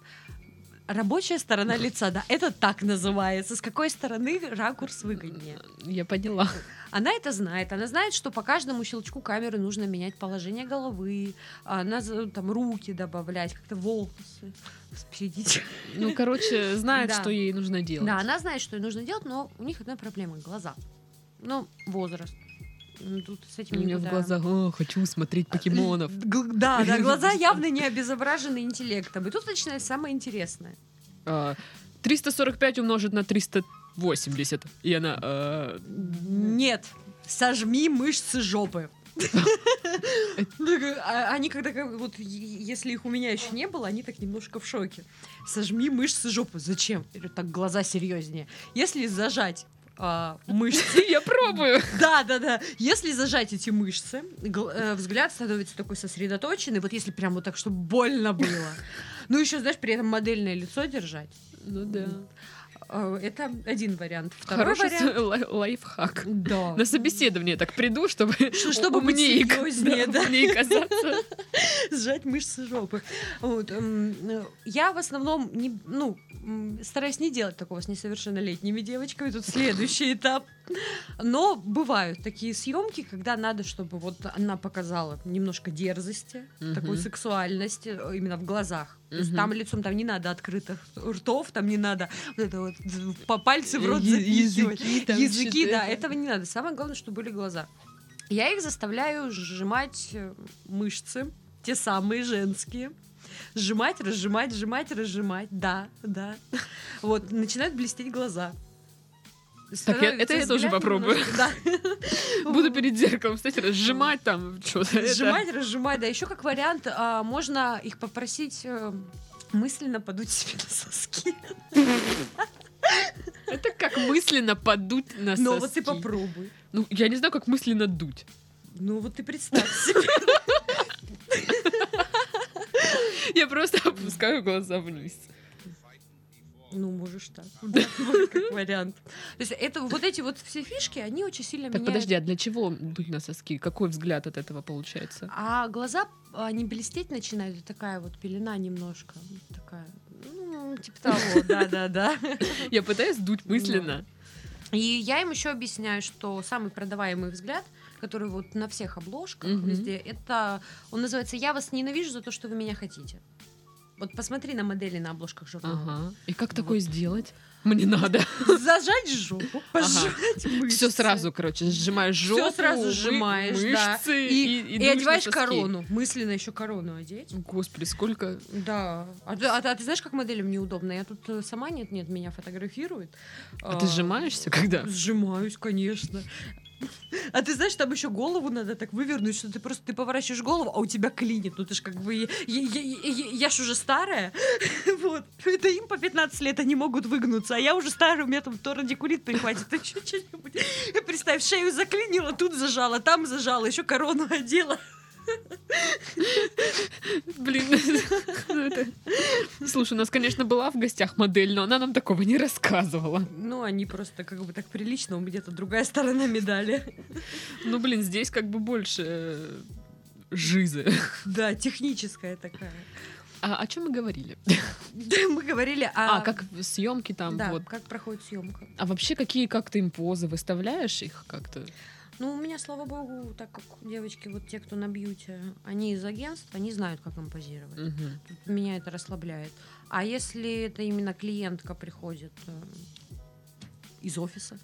[SPEAKER 2] Рабочая сторона лица, да, это так называется. С какой стороны ракурс выгоднее?
[SPEAKER 1] Я поняла.
[SPEAKER 2] Она это знает. Она знает, что по каждому щелчку камеры нужно менять положение головы, она за- там руки добавлять, как-то волосы спредить.
[SPEAKER 1] Ну, короче, знает,
[SPEAKER 2] Да.
[SPEAKER 1] что ей нужно делать.
[SPEAKER 2] Да, она знает, что ей нужно делать, но у них одна проблема — глаза. Ну, возраст. Ну, Тут с
[SPEAKER 1] У
[SPEAKER 2] этим
[SPEAKER 1] нее в
[SPEAKER 2] никуда.
[SPEAKER 1] глазах «О, хочу смотреть покемонов.
[SPEAKER 2] Г- Да, да, глаза явно не обезображены интеллектом. И тут начинается самое интересное.
[SPEAKER 1] А, 345 умножить на 300 80. И она... э,
[SPEAKER 2] Нет, сожми мышцы жопы. А Они когда как вот если их у меня еще не было, они так немножко в шоке. Сожми мышцы жопы. Зачем? Так глаза серьезнее. Если зажать а, мышцы,
[SPEAKER 1] Я пробую.
[SPEAKER 2] да, да, да. Если зажать эти мышцы, э, взгляд становится такой сосредоточенный. Вот если прям вот так, чтобы больно было. Ну еще, знаешь, при этом модельное лицо держать.
[SPEAKER 1] Ну да.
[SPEAKER 2] А, Это один вариант. Второй
[SPEAKER 1] Хороший
[SPEAKER 2] вариант.
[SPEAKER 1] лайфхак.
[SPEAKER 2] Да.
[SPEAKER 1] На собеседование так приду, чтобы,
[SPEAKER 2] чтобы
[SPEAKER 1] умнее,
[SPEAKER 2] серьезнее, да.
[SPEAKER 1] казаться.
[SPEAKER 2] сжать мышцы жопы. Вот, эм, э, я в основном не, ну, стараюсь не делать такого с несовершеннолетними девочками. Тут следующий этап. Но бывают такие съемки, когда надо, чтобы вот она показала немножко дерзости,
[SPEAKER 1] Мгм.
[SPEAKER 2] такой сексуальности э, именно в глазах. То есть там лицом там не надо открытых ртов, там не надо вот это вот по пальцы в рот запихивать.
[SPEAKER 1] языки там
[SPEAKER 2] Языки, да, этого не надо. Самое главное, чтобы были глаза. Я их заставляю сжимать э, мышцы, те самые женские. Сжимать, разжимать, сжимать, разжимать. Да, да. Вот, начинают блестеть глаза.
[SPEAKER 1] Так, я- это я тоже попробую.
[SPEAKER 2] немножко, Да.
[SPEAKER 1] Буду перед зеркалом, кстати, разжимать там что-то. это.
[SPEAKER 2] Сжимать, разжимать. Да, еще как вариант, а, можно их попросить э, мысленно подуть себе на соски.
[SPEAKER 1] Это как мысленно подуть на
[SPEAKER 2] Но вот ты
[SPEAKER 1] соски.
[SPEAKER 2] попробуй.
[SPEAKER 1] Ну, я не знаю, как мысленно дуть.
[SPEAKER 2] Ну вот ты представь себе.
[SPEAKER 1] Я просто опускаю глаза вниз.
[SPEAKER 2] Ну, можешь так. Да, как вариант. То есть это вот эти вот все фишки, они очень сильно
[SPEAKER 1] Так,
[SPEAKER 2] меняют.
[SPEAKER 1] подожди, а для чего дуть на соски? Какой взгляд от этого получается?
[SPEAKER 2] А глаза, они блестеть начинают, такая вот пелена немножко. Такая, ну, типа того, да-да-да.
[SPEAKER 1] Я пытаюсь дуть мысленно.
[SPEAKER 2] И я им еще объясняю, что самый продаваемый взгляд, который вот на всех обложках
[SPEAKER 1] Мгм.
[SPEAKER 2] везде, это, он называется «Я вас ненавижу за то, что вы меня хотите». Вот посмотри на модели на обложках журнала.
[SPEAKER 1] Ага. И как
[SPEAKER 2] Вот.
[SPEAKER 1] такое сделать? Мне надо.
[SPEAKER 2] Зажать жопу, пожать мышцы.
[SPEAKER 1] Все сразу, короче, сжимаешь жопу.
[SPEAKER 2] Всё сразу сжимаешь, да.
[SPEAKER 1] мышцы
[SPEAKER 2] И,
[SPEAKER 1] и,
[SPEAKER 2] и
[SPEAKER 1] дуешь на
[SPEAKER 2] одеваешь корону. Мысленно еще корону одеть.
[SPEAKER 1] Господи, сколько...
[SPEAKER 2] Да. А ты, а а ты знаешь, как моделям неудобно? Я тут э, сама нет-нет, меня фотографирует.
[SPEAKER 1] А ты сжимаешься когда?
[SPEAKER 2] Сжимаюсь, конечно. А ты знаешь, там еще голову надо так вывернуть, что ты просто ты поворачиваешь голову, а у тебя клинит. Ну ты ж как бы... Я, я, я- я ж уже старая. Вот. Это им по 15 лет они могут выгнуться, а я уже старая, у меня там то радикулит прихватит, еще что-нибудь. Представь, шею заклинила, тут зажала, там зажала, еще корону одела.
[SPEAKER 1] Блин. Слушай, у нас, конечно, была в гостях модель, но она нам такого не рассказывала.
[SPEAKER 2] Ну, они просто как бы так прилично, у меня где-то другая сторона медали.
[SPEAKER 1] Ну, блин, здесь как бы больше э, жизы.
[SPEAKER 2] Да, техническая такая.
[SPEAKER 1] А о чем мы говорили?
[SPEAKER 2] Мы говорили о...
[SPEAKER 1] А, как съемки там,
[SPEAKER 2] Да,
[SPEAKER 1] вот.
[SPEAKER 2] как проходит съемка.
[SPEAKER 1] А вообще, какие как ты им позы выставляешь их как-то?
[SPEAKER 2] Ну, у меня, слава богу, так как девочки, вот те, кто на бьюти, они из агентства, они знают, как им позировать. Тут Меня это расслабляет. А если это именно клиентка приходит э, из офиса,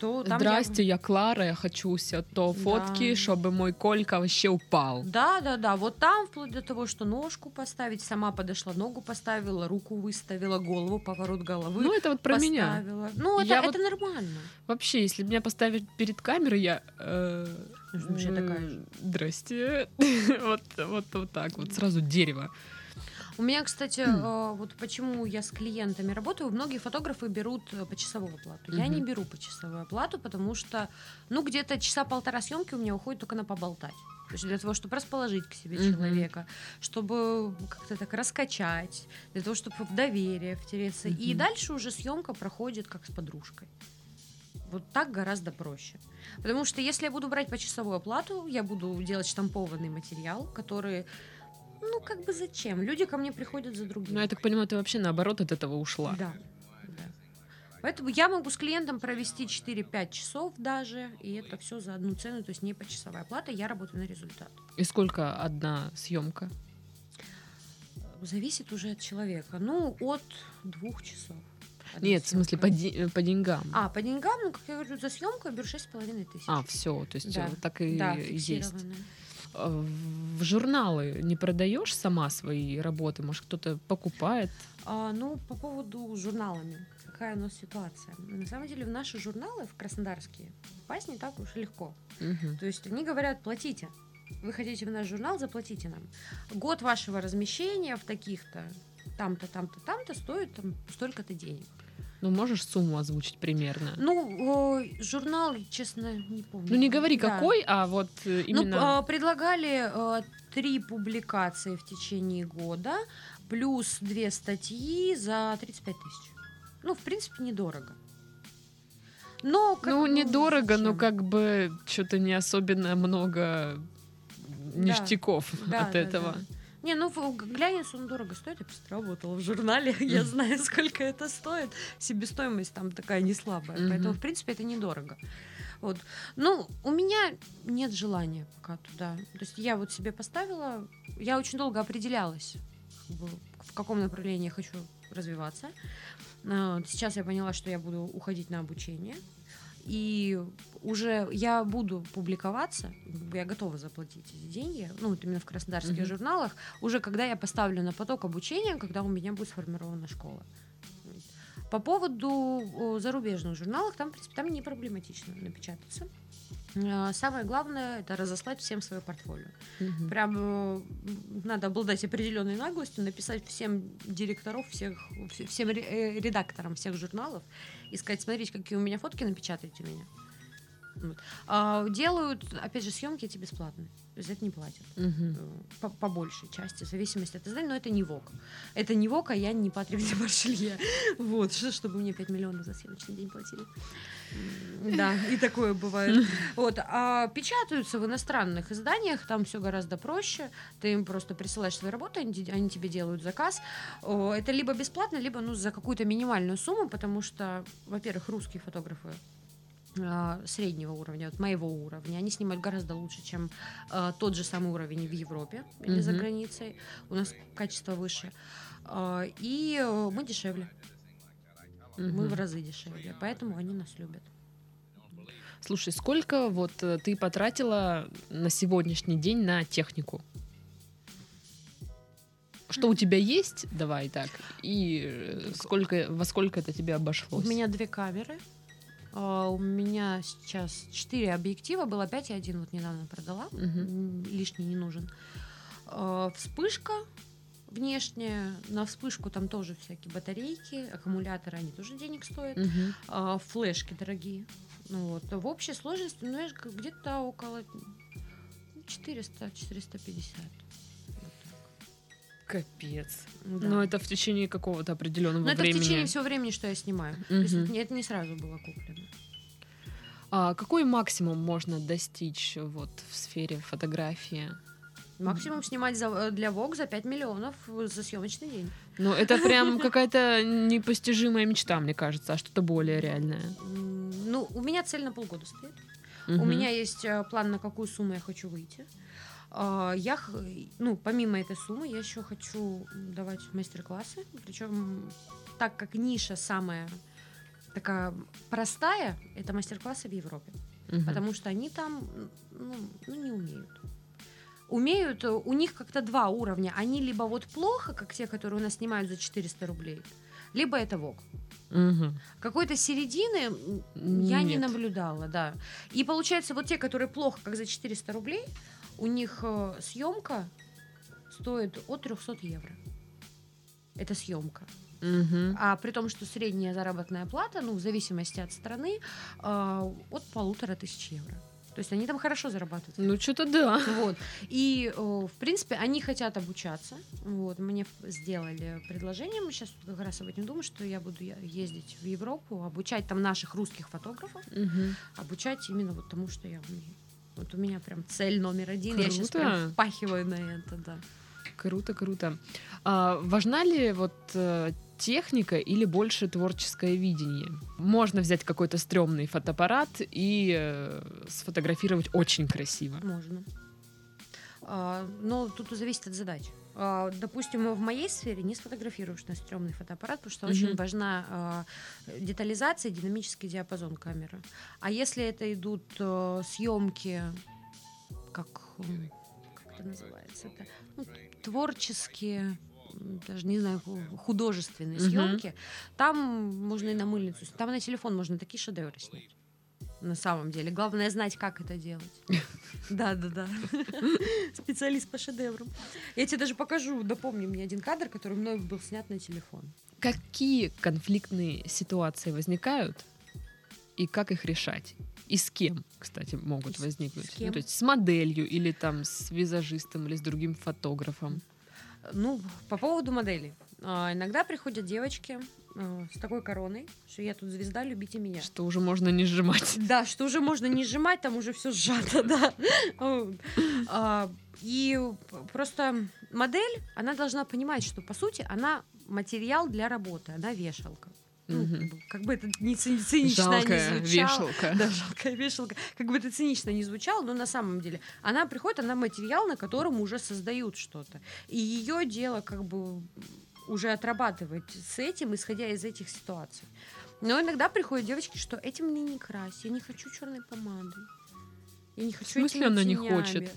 [SPEAKER 2] то там я-
[SPEAKER 1] Здрасте, я Клара, я хочу ся то
[SPEAKER 2] Да.
[SPEAKER 1] фотки, чтобы мой Колька вообще упал.
[SPEAKER 2] Да, да, да. Вот там, вплоть до того, что ножку поставить, сама подошла, ногу поставила, руку выставила, голову, поворот головы.
[SPEAKER 1] Ну, это вот про меня.
[SPEAKER 2] поставила. Ну, это,
[SPEAKER 1] Я
[SPEAKER 2] это
[SPEAKER 1] вот-
[SPEAKER 2] нормально.
[SPEAKER 1] Вообще, если меня поставить перед камерой, я... э,
[SPEAKER 2] смысле, такая же.
[SPEAKER 1] Здрасте. Вот, вот, вот так, вот сразу дерево.
[SPEAKER 2] У меня, кстати, э, вот почему я с клиентами работаю, многие фотографы берут э, почасовую оплату. Я не беру почасовую оплату, потому что, ну, где-то часа полтора съемки у меня уходит только на поболтать. То есть для того, чтобы расположить к себе человека, чтобы как-то так раскачать, для того, чтобы в доверие втереться. И дальше уже съемка проходит как с подружкой. Вот так гораздо проще. Потому что если я буду брать почасовую оплату, я буду делать штампованный материал, который, ну, как бы зачем? Люди ко мне приходят за другим.
[SPEAKER 1] Ну, я так понимаю, ты вообще наоборот от этого ушла.
[SPEAKER 2] Да, да. Поэтому я могу с клиентом провести 4-5 часов даже, и это все за одну цену, то есть не почасовая оплата, я работаю на результат.
[SPEAKER 1] И сколько одна съемка?
[SPEAKER 2] Зависит уже от человека. Ну, от двух часов. Одна
[SPEAKER 1] Нет, в смысле, по,
[SPEAKER 2] съемка.
[SPEAKER 1] де- по деньгам.
[SPEAKER 2] А, по деньгам, ну, как я говорю, за съемку я беру 6,5 тысяч.
[SPEAKER 1] А, все, то есть
[SPEAKER 2] Да,
[SPEAKER 1] так и
[SPEAKER 2] да,
[SPEAKER 1] есть. В журналы не продаешь сама свои работы? Может, кто-то покупает?
[SPEAKER 2] А, ну, по поводу журналами. Какая у нас ситуация? На самом деле в наши журналы, в краснодарские, попасть не так уж легко.
[SPEAKER 1] Мгм.
[SPEAKER 2] То есть они говорят, платите. Вы хотите в наш журнал, заплатите нам. Год вашего размещения в таких-то, там-то, там-то, там-то стоит там, столько-то денег.
[SPEAKER 1] Ну, можешь сумму озвучить примерно?
[SPEAKER 2] Ну, э, журнал, честно, не помню.
[SPEAKER 1] Ну, не говори,
[SPEAKER 2] Да.
[SPEAKER 1] какой, а вот э,
[SPEAKER 2] Ну,
[SPEAKER 1] именно...
[SPEAKER 2] а, предлагали э, три публикации в течение года, плюс две статьи за 35 тысяч. Ну, в принципе, недорого. Но как
[SPEAKER 1] ну,
[SPEAKER 2] бы
[SPEAKER 1] недорого, но
[SPEAKER 2] зачем?
[SPEAKER 1] как бы что-то не особенно много ништяков
[SPEAKER 2] Да,
[SPEAKER 1] от
[SPEAKER 2] да,
[SPEAKER 1] этого.
[SPEAKER 2] да. Не, ну глянец он дорого стоит, я просто работала в журнале, я знаю, сколько это стоит. Себестоимость там такая не слабая, поэтому, в принципе, это недорого. Вот. Ну, у меня нет желания пока туда. То есть я вот себе поставила, я очень долго определялась, в каком направлении я хочу развиваться. А, Сейчас я поняла, что я буду уходить на обучение. И уже я буду публиковаться, я готова заплатить эти деньги, ну, вот именно в краснодарских
[SPEAKER 1] Мгм.
[SPEAKER 2] журналах, уже когда я поставлю на поток обучения, когда у меня будет сформирована школа. По поводу зарубежных журналов, там, в принципе, там не проблематично напечататься. А, Самое главное это разослать всем свое портфолио.
[SPEAKER 1] Мгм.
[SPEAKER 2] Прям э, надо обладать определенной наглостью, написать всем директоров, всех, вс- всем э, редакторам всех журналов и сказать, смотрите, какие у меня фотки, напечатайте меня. Вот. А, делают, опять же, съемки эти бесплатные. Есть это не платят. Э, По, по большей части, в зависимости от издания, но это не ВОК. Это не ВОК, а я не де Маршелье. Вот, что, чтобы мне 5 миллионов за съемочный день платили. Да, и такое бывает. Вот, а печатаются в иностранных изданиях, там все гораздо проще. Ты им просто присылаешь свои работы, они, они тебе делают заказ. Это либо бесплатно, либо ну, за какую-то минимальную сумму, потому что, во-первых, русские фотографы среднего уровня, вот моего уровня, они снимают гораздо лучше, чем а, тот же самый уровень в Европе или за
[SPEAKER 1] Мгм.
[SPEAKER 2] границей. У нас качество выше. А, и э, мы дешевле. Мы
[SPEAKER 1] Мгм.
[SPEAKER 2] в разы дешевле, поэтому они нас любят.
[SPEAKER 1] Слушай, сколько вот э, ты потратила на сегодняшний день на технику? Что у тебя есть? Давай так. И э, сколько, во сколько это тебе
[SPEAKER 2] У
[SPEAKER 1] обошлось?
[SPEAKER 2] меня две камеры. А, У меня сейчас четыре объектива, было пять, и один вот недавно продала. М, Лишний не нужен. А, Вспышка внешняя. На вспышку там тоже всякие батарейки, аккумуляторы, они тоже денег стоят. А, Флешки дорогие. Ну вот. В общей сложности, ну, я где-то около ну, 400-450.
[SPEAKER 1] Капец.
[SPEAKER 2] Да.
[SPEAKER 1] Но это в течение какого-то определенного
[SPEAKER 2] Но это в
[SPEAKER 1] времени.
[SPEAKER 2] течение всего времени, что я снимаю. То есть это не сразу было куплено.
[SPEAKER 1] А какой максимум можно достичь вот в сфере фотографии?
[SPEAKER 2] Максимум снимать за- для Vogue за 5 миллионов за съемочный день.
[SPEAKER 1] Ну, это прям какая-то непостижимая мечта, мне кажется, а что-то более реальное.
[SPEAKER 2] Ну, у меня цель на полгода стоит. У
[SPEAKER 1] Мгм.
[SPEAKER 2] меня есть э, план, на какую сумму я хочу выйти. А, Я, х- ну, помимо этой суммы, я еще хочу давать мастер-классы. Причем, так как ниша самая такая простая, это мастер-классы в Европе.
[SPEAKER 1] Мгм.
[SPEAKER 2] Потому что они там, ну, ну, не умеют. Умеют, э, у них как-то два уровня. Они либо вот плохо, как те, которые у нас снимают за 400 рублей, либо это ВОК.
[SPEAKER 1] Мгм.
[SPEAKER 2] Какой-то середины я не
[SPEAKER 1] Нет.
[SPEAKER 2] наблюдала, да. И получается, вот те, которые плохо, как за 400 рублей, у них э, съемка стоит от 300 евро. Это съемка.
[SPEAKER 1] Мгм.
[SPEAKER 2] А при том, что средняя заработная плата, ну, в зависимости от страны, э, от полутора тысяч евро. То есть они там хорошо зарабатывают.
[SPEAKER 1] Ну, что-то да.
[SPEAKER 2] Вот. И, э, в принципе, они хотят обучаться. Вот. Мне сделали предложение. Мы сейчас как раз об этом думаем, что я буду ездить в Европу, обучать там наших русских фотографов,
[SPEAKER 1] Мгм.
[SPEAKER 2] обучать именно вот тому, что я умею. Вот у меня прям цель номер один. Я сейчас
[SPEAKER 1] Круто.
[SPEAKER 2] прям впахиваю на это, да.
[SPEAKER 1] Круто, круто. А важна ли вот э, техника или больше творческое видение? Можно взять какой-то стрёмный фотоаппарат и э, сфотографировать очень красиво.
[SPEAKER 2] Можно. А, но тут зависит от задач. А, допустим, в моей сфере не сфотографируешь на стрёмный фотоаппарат, потому что
[SPEAKER 1] Мгм.
[SPEAKER 2] очень важна а, детализация динамический диапазон камеры. А если это идут съемки, как, как это называется это, ну, творческие даже не знаю, ху- художественные
[SPEAKER 1] Мгм.
[SPEAKER 2] съемки. Там можно и на мыльницу, там на телефон можно такие шедевры снять. На самом деле. Главное знать, как это делать. Да, да, да. Специалист по шедеврам. Я тебе даже покажу, напомни мне один кадр, который мной был снят на телефон.
[SPEAKER 1] Какие конфликтные ситуации возникают и как их решать? И с кем, кстати, могут возникнуть?
[SPEAKER 2] с кем?
[SPEAKER 1] Ну, то есть с моделью или там с визажистом или с другим фотографом.
[SPEAKER 2] Ну, по поводу моделей. А, Иногда приходят девочки с такой короной, что я тут звезда, любите меня.
[SPEAKER 1] Что уже можно не сжимать.
[SPEAKER 2] Да, что уже можно не сжимать, там уже все сжато, да. А, И просто модель, она должна понимать, что по сути она материал для работы, она вешалка. Ну, как бы- как бы это не ци- цинично
[SPEAKER 1] Жалкая
[SPEAKER 2] не звучало.
[SPEAKER 1] вешалка.
[SPEAKER 2] Да, жалкая вешалка. Как бы это цинично не звучало, но на самом деле она приходит, она материал, на котором уже создают что-то. И ее дело как бы уже отрабатывать с этим, исходя из этих ситуаций. Но иногда приходят девочки, что этим мне не крась, я не хочу черной помадой. Я не хочу
[SPEAKER 1] смысле
[SPEAKER 2] этими
[SPEAKER 1] она не
[SPEAKER 2] тенями».
[SPEAKER 1] хочет?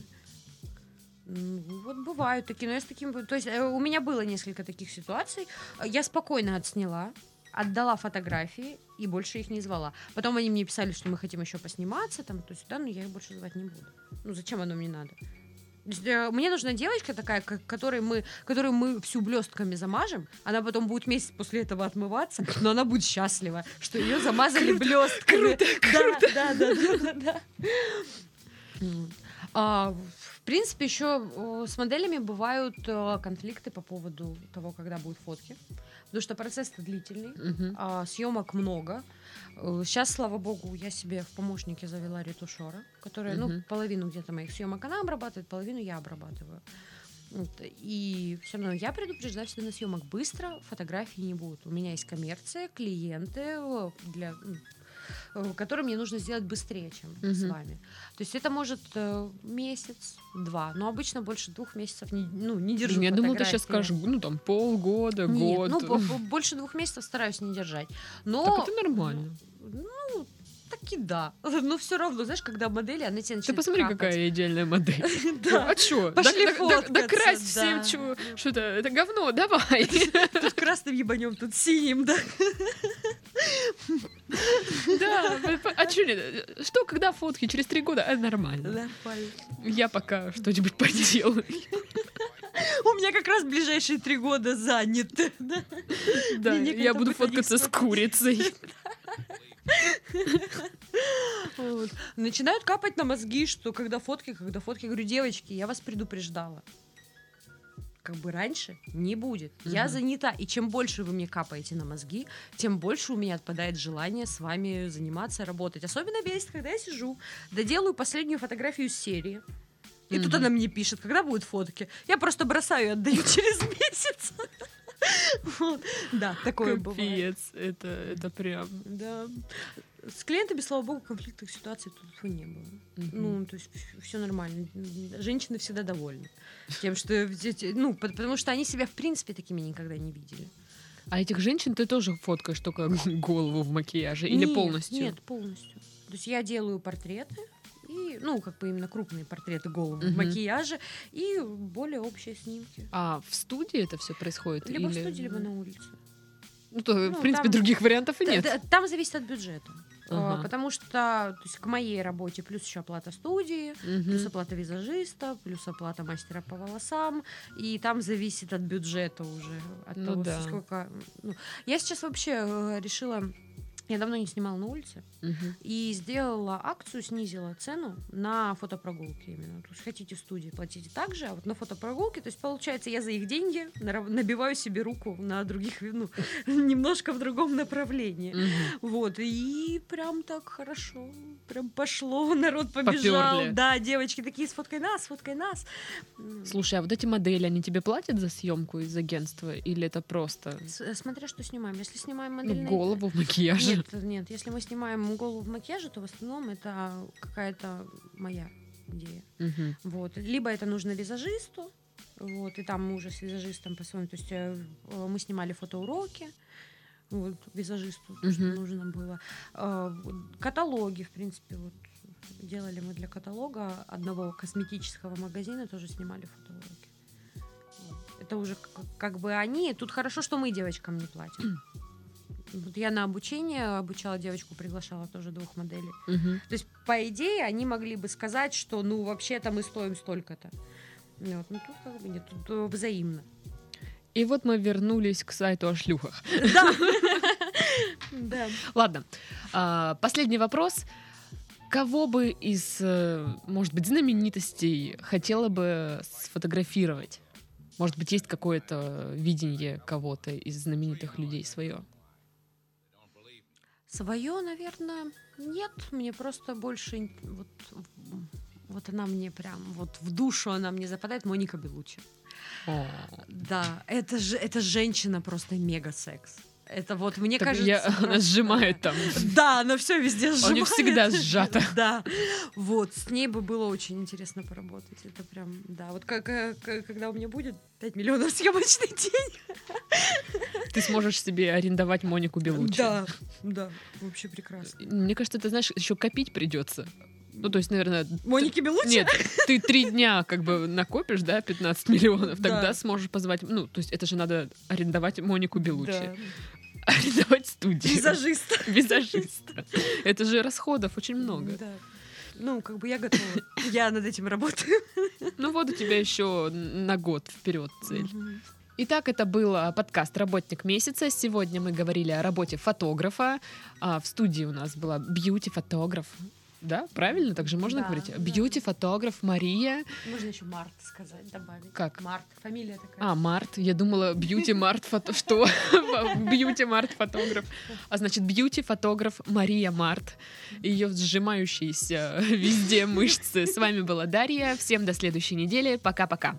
[SPEAKER 2] Ну, вот бывают такие, но я с таким... То есть э, у меня было несколько таких ситуаций. Я спокойно отсняла, отдала фотографии и больше их не звала. Потом они мне писали, что мы хотим еще посниматься, там, то сюда, но я их больше звать не буду. Ну, зачем оно мне надо? Э, Мне нужна девочка такая, которой мы, которую мы всю блестками замажем. Она потом будет месяц после этого отмываться, но она будет счастлива, что ее замазали блестками. Круто, да, да, да, да, да. М. А, в принципе, еще с моделями бывают э, конфликты по поводу того, когда будут фотки. Потому что процесс длительный,
[SPEAKER 1] Мгм.
[SPEAKER 2] а, съемок много. Сейчас, слава богу, я себе в помощнике завела ретушера, которая, ну,
[SPEAKER 1] Мгм.
[SPEAKER 2] половину где-то моих съемок она обрабатывает, половину я обрабатываю. Вот, И все равно я предупреждаю всегда на съемок быстро, фотографий не будет. У меня есть коммерция, клиенты, э, для, э, которые мне нужно сделать быстрее, чем с
[SPEAKER 1] Мгм.
[SPEAKER 2] вами. То есть это может э, месяц, два, но обычно больше двух месяцев не, ну, не держу
[SPEAKER 1] Я думала, ты сейчас скажешь, ну там полгода,
[SPEAKER 2] Нет,
[SPEAKER 1] год.
[SPEAKER 2] ну, больше двух месяцев стараюсь не держать. Но
[SPEAKER 1] Так это нормально.
[SPEAKER 2] ну, таки да. Но все равно, знаешь, когда модели, она тебе
[SPEAKER 1] Ты
[SPEAKER 2] начинает
[SPEAKER 1] посмотри,
[SPEAKER 2] капать.
[SPEAKER 1] какая идеальная модель.
[SPEAKER 2] Да.
[SPEAKER 1] А чё?
[SPEAKER 2] Пошли
[SPEAKER 1] Да- да- да- Да
[SPEAKER 2] фоткаться,
[SPEAKER 1] крась всем, что-то, это говно, давай.
[SPEAKER 2] Тут красным ебанем, тут синим, да.
[SPEAKER 1] Да, а чё не- Что, когда фотки? Через три года? А, нормально.
[SPEAKER 2] Нормально.
[SPEAKER 1] Я пока что-нибудь поделаю.
[SPEAKER 2] У меня как раз ближайшие три года заняты. да.
[SPEAKER 1] Я буду фоткаться с курицей.
[SPEAKER 2] Начинают капать на мозги, что когда фотки, когда фотки, я говорю, девочки, я вас предупреждала. Как бы раньше не будет. Я
[SPEAKER 1] Мгм.
[SPEAKER 2] занята. И чем больше вы мне капаете на мозги, тем больше у меня отпадает желание с вами заниматься, работать. Особенно бесит, когда я сижу, доделаю последнюю фотографию серии. И тут
[SPEAKER 1] Мгм.
[SPEAKER 2] она мне пишет, когда будут фотки. Я просто бросаю и отдаю через месяц. Вот. Да, такое бывает.
[SPEAKER 1] Капец, это, это прям...
[SPEAKER 2] Да. С клиентами, слава богу, конфликтных ситуаций тут не было. Ну, то есть все нормально. Женщины всегда довольны тем, что ну, по- потому что они себя в принципе такими никогда не видели.
[SPEAKER 1] А этих женщин ты тоже фоткаешь только голову в макияже или полностью?
[SPEAKER 2] Нет, полностью. То есть я делаю портреты и, ну, как бы именно крупные портреты головы в
[SPEAKER 1] Мгм.
[SPEAKER 2] макияже и более общие снимки.
[SPEAKER 1] А в студии это все происходит?
[SPEAKER 2] Либо в
[SPEAKER 1] или-
[SPEAKER 2] студии, либо на улице.
[SPEAKER 1] Ну, то,
[SPEAKER 2] Ну,
[SPEAKER 1] в принципе,
[SPEAKER 2] там-
[SPEAKER 1] других вариантов и нет.
[SPEAKER 2] т- Там зависит от бюджета. А,
[SPEAKER 1] Ага.
[SPEAKER 2] Потому что то есть, к моей работе плюс еще оплата студии,
[SPEAKER 1] Мгм.
[SPEAKER 2] плюс оплата визажиста, плюс оплата мастера по волосам, и там зависит от бюджета уже, от
[SPEAKER 1] Ну
[SPEAKER 2] того,
[SPEAKER 1] да.
[SPEAKER 2] сколько. ну, я сейчас вообще э, решила, я давно не снимала на улице
[SPEAKER 1] Мгм.
[SPEAKER 2] и сделала акцию, снизила цену на фотопрогулки именно. То есть хотите в студии платите так же, а вот на фотопрогулки, то есть получается я за их деньги набиваю себе руку на других, ну немножко в другом направлении.
[SPEAKER 1] Мгм.
[SPEAKER 2] Вот, и прям так хорошо, прям пошло, народ побежал.
[SPEAKER 1] Попёрли.
[SPEAKER 2] Да, девочки такие, сфоткай нас, сфоткай нас.
[SPEAKER 1] Слушай, а вот эти модели, они тебе платят за съемку из агентства? Или это просто
[SPEAKER 2] с- Смотря что снимаем. Если снимаем
[SPEAKER 1] ну,
[SPEAKER 2] модельные...
[SPEAKER 1] голову в макияже?
[SPEAKER 2] Нет, нет, если мы снимаем голову в макияже, то в основном это какая-то моя идея.
[SPEAKER 1] Мгм.
[SPEAKER 2] Вот. Либо это нужно визажисту, вот, и там мы уже с визажистом по-своему, то есть э, э, мы снимали фотоуроки, вот, визажисту, то, что нужно было. Э, каталоги, в принципе, вот, делали мы для каталога одного косметического магазина, тоже снимали фотоуроки. Это уже как бы они. Тут хорошо, что мы девочкам не платим. Вот я на обучение обучала девочку, приглашала тоже двух моделей.
[SPEAKER 1] Мгм.
[SPEAKER 2] То есть, по идее, они могли бы сказать, что, ну, вообще-то мы стоим столько-то. Вот. Ну, тут как бы нет, тут э, взаимно.
[SPEAKER 1] И вот мы вернулись к сайту о шлюхах.
[SPEAKER 2] Да. Да.
[SPEAKER 1] Ладно, а, последний вопрос. Кого бы из, э, может быть, знаменитостей хотела бы сфотографировать? Может быть, есть какое-то видение кого-то из знаменитых людей свое?
[SPEAKER 2] Свое, наверное, нет. Мне просто больше вот, вот она мне прям вот в душу она мне западает. Моника Белучи. Да, это же это женщина просто мега секс. Это вот мне
[SPEAKER 1] Так
[SPEAKER 2] кажется.
[SPEAKER 1] я- она
[SPEAKER 2] просто-
[SPEAKER 1] сжимает там.
[SPEAKER 2] Да, она все везде
[SPEAKER 1] У
[SPEAKER 2] сжимает.
[SPEAKER 1] нее всегда сжато.
[SPEAKER 2] Да, вот, с ней бы было очень интересно поработать. Это прям, да, вот как, э, к- когда у меня будет 5 миллионов съемочный день.
[SPEAKER 1] Ты сможешь себе арендовать Монику Белучи.
[SPEAKER 2] Да, да, вообще прекрасно.
[SPEAKER 1] Мне кажется, ты знаешь, еще копить придется. Ну, то есть, наверное...
[SPEAKER 2] Моники Белучи?
[SPEAKER 1] Нет, ты три дня как бы накопишь, да, 15 миллионов,
[SPEAKER 2] Да.
[SPEAKER 1] тогда сможешь позвать... Ну, то есть это же надо арендовать Монику Белучи.
[SPEAKER 2] Да.
[SPEAKER 1] Арендовать студию.
[SPEAKER 2] Визажист.
[SPEAKER 1] Визажиста. Это же расходов очень много.
[SPEAKER 2] Да. Ну, как бы я готова. Я над этим работаю.
[SPEAKER 1] Ну вот у тебя еще на год вперед цель. Итак, это был а, подкаст «Работник месяца». Сегодня мы говорили о работе фотографа. А, в студии у нас была бьюти-фотограф. Да, правильно? Так же можно
[SPEAKER 2] Да,
[SPEAKER 1] говорить?
[SPEAKER 2] да.
[SPEAKER 1] Бьюти-фотограф Мария.
[SPEAKER 2] Можно еще Март сказать, добавить.
[SPEAKER 1] Как?
[SPEAKER 2] Март. Фамилия такая.
[SPEAKER 1] А, Март. Я думала, бьюти-март фото... Что? Бьюти-март фотограф. А значит, бьюти-фотограф Мария Март. Ее сжимающиеся везде мышцы. С вами была Дарья. Всем до следующей недели. Пока-пока.